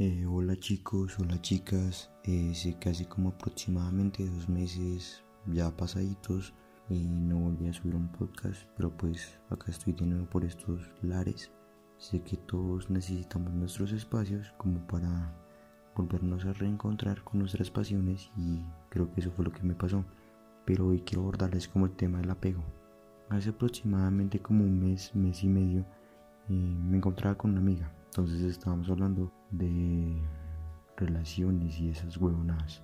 Eh, hola chicos, hola chicas, sé que hace como aproximadamente dos meses ya pasaditos y no volví a subir un podcast, pero pues acá estoy de nuevo por estos lares. Sé que todos necesitamos nuestros espacios como para volvernos a reencontrar con nuestras pasiones y creo que eso fue lo que me pasó. Pero hoy quiero abordarles como el tema del apego. Hace aproximadamente como un mes, mes y medio, eh, me encontraba con una amiga. Entonces estábamos hablando de relaciones y esas huevonadas.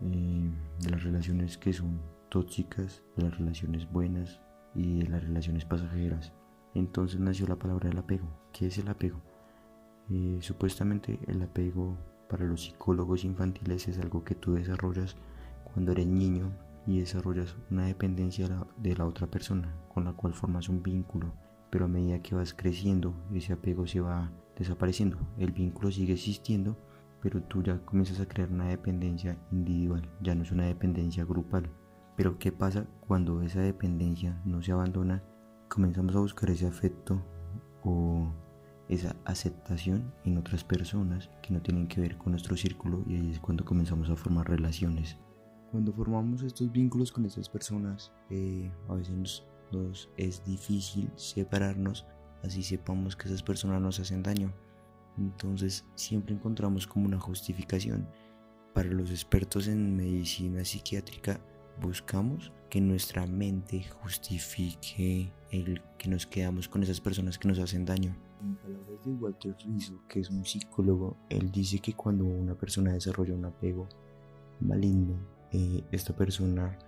Eh, de las relaciones que son tóxicas, de las relaciones buenas y de las relaciones pasajeras. Entonces nació la palabra del apego. ¿Qué es el apego? Eh, supuestamente el apego para los psicólogos infantiles es algo que tú desarrollas cuando eres niño y desarrollas una dependencia de la otra persona con la cual formas un vínculo. Pero a medida que vas creciendo, ese apego se va desapareciendo. El vínculo sigue existiendo, pero tú ya comienzas a crear una dependencia individual, ya no es una dependencia grupal. Pero ¿qué pasa cuando esa dependencia no se abandona? Comenzamos a buscar ese afecto o esa aceptación en otras personas que no tienen que ver con nuestro círculo y ahí es cuando comenzamos a formar relaciones. Cuando formamos estos vínculos con estas personas, eh, a veces nos, nos es difícil separarnos, así sepamos que esas personas nos hacen daño. Entonces siempre encontramos como una justificación. Para los expertos en medicina psiquiátrica, buscamos que nuestra mente justifique el que nos quedamos con esas personas que nos hacen daño. En palabras de Walter Rizzo, que es un psicólogo, él dice que cuando una persona desarrolla un apego maligno, eh, esta persona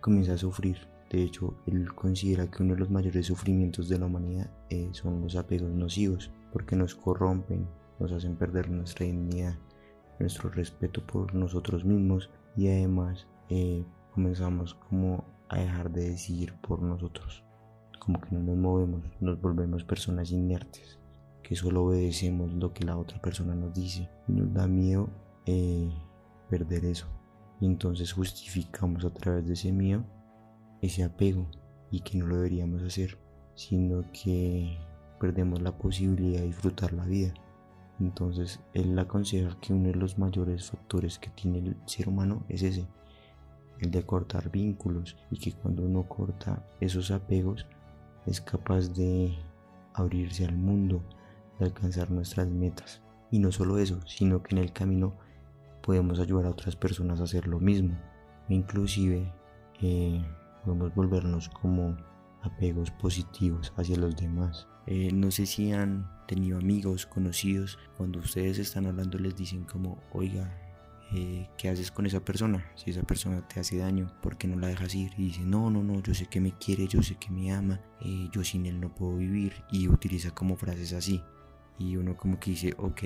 comienza a sufrir. De hecho, él considera que uno de los mayores sufrimientos de la humanidad eh, son los apegos nocivos, porque nos corrompen, nos hacen perder nuestra dignidad, nuestro respeto por nosotros mismos y además eh, comenzamos como a dejar de decidir por nosotros, como que no nos movemos, nos volvemos personas inertes, que solo obedecemos lo que la otra persona nos dice. Y nos da miedo eh, perder eso. Y entonces justificamos a través de ese miedo ese apego y que no lo deberíamos hacer, sino que perdemos la posibilidad de disfrutar la vida. Entonces él aconseja que uno de los mayores factores que tiene el ser humano es ese, el de cortar vínculos y que cuando uno corta esos apegos es capaz de abrirse al mundo, de alcanzar nuestras metas. Y no solo eso, sino que en el camino podemos ayudar a otras personas a hacer lo mismo. Inclusive eh, podemos volvernos como apegos positivos hacia los demás. Eh, no sé si han tenido amigos, conocidos, cuando ustedes están hablando les dicen como, oiga, eh, ¿qué haces con esa persona? Si esa persona te hace daño, ¿por qué no la dejas ir? Y dice, no, no, no, yo sé que me quiere, yo sé que me ama, eh, yo sin él no puedo vivir. Y utiliza como frases así. Y uno como que dice, ok.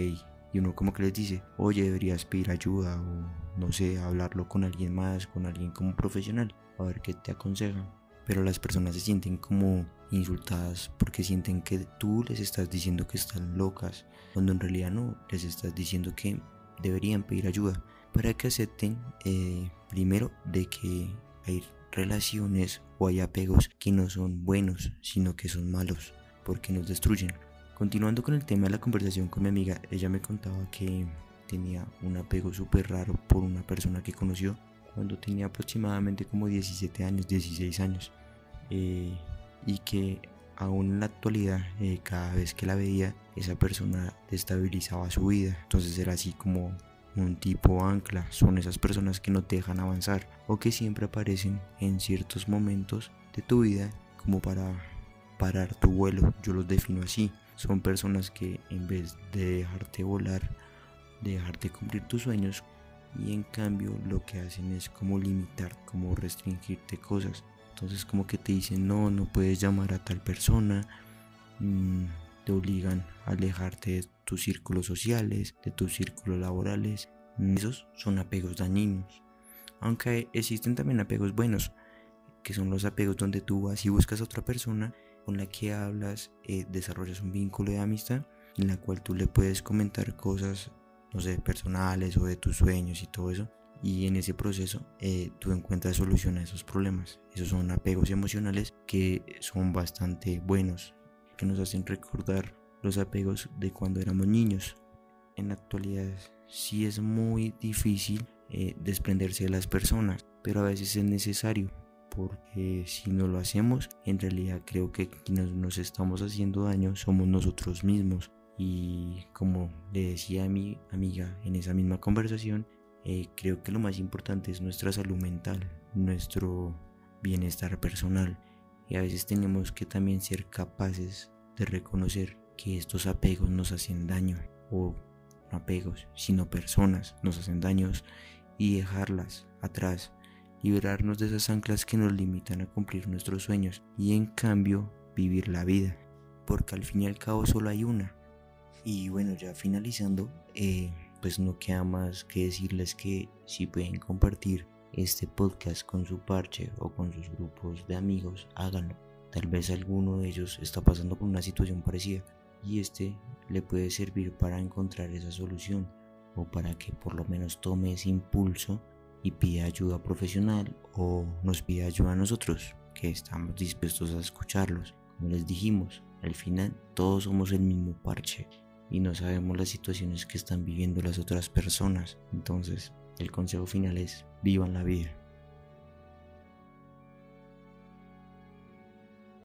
Y uno como que les dice, oye, deberías pedir ayuda o no sé, hablarlo con alguien más, con alguien como profesional, a ver qué te aconsejan. Pero las personas se sienten como insultadas porque sienten que tú les estás diciendo que están locas, cuando en realidad no, les estás diciendo que deberían pedir ayuda para que acepten eh, primero de que hay relaciones o hay apegos que no son buenos, sino que son malos, porque nos destruyen. Continuando con el tema de la conversación con mi amiga, ella me contaba que tenía un apego súper raro por una persona que conoció cuando tenía aproximadamente como 17 años, 16 años, eh, y que aún en la actualidad, eh, cada vez que la veía, esa persona destabilizaba su vida. Entonces era así como un tipo ancla. Son esas personas que no te dejan avanzar o que siempre aparecen en ciertos momentos de tu vida como para parar tu vuelo. Yo los defino así. Son personas que en vez de dejarte volar, de dejarte cumplir tus sueños, y en cambio lo que hacen es como limitar, como restringirte cosas. Entonces como que te dicen, no, no puedes llamar a tal persona, mm, te obligan a alejarte de tus círculos sociales, de tus círculos laborales. Esos son apegos dañinos. Aunque existen también apegos buenos, que son los apegos donde tú vas y buscas a otra persona con la que hablas, eh, desarrollas un vínculo de amistad en la cual tú le puedes comentar cosas, no sé, personales o de tus sueños y todo eso y en ese proceso eh, tú encuentras solución a esos problemas. Esos son apegos emocionales que son bastante buenos, que nos hacen recordar los apegos de cuando éramos niños. en la actualidad sí es muy difícil eh, desprenderse de las personas, pero a veces es necesario porque si no lo hacemos, en realidad creo que quienes nos estamos haciendo daño somos nosotros mismos. Y como le decía a mi amiga en esa misma conversación, eh, creo que lo más importante es nuestra salud mental, nuestro bienestar personal. Y a veces tenemos que también ser capaces de reconocer que estos apegos nos hacen daño. O no apegos, sino personas nos hacen daños y dejarlas atrás liberarnos de esas anclas que nos limitan a cumplir nuestros sueños y en cambio vivir la vida, porque al fin y al cabo solo hay una. Y bueno, ya finalizando, eh, pues no queda más que decirles que si pueden compartir este podcast con su parche o con sus grupos de amigos, háganlo. Tal vez alguno de ellos está pasando por una situación parecida y este le puede servir para encontrar esa solución o para que por lo menos tome ese impulso y pide ayuda profesional o nos pide ayuda a nosotros, que estamos dispuestos a escucharlos. Como les dijimos, al final todos somos el mismo parche y no sabemos las situaciones que están viviendo las otras personas. Entonces, el consejo final es, vivan la vida.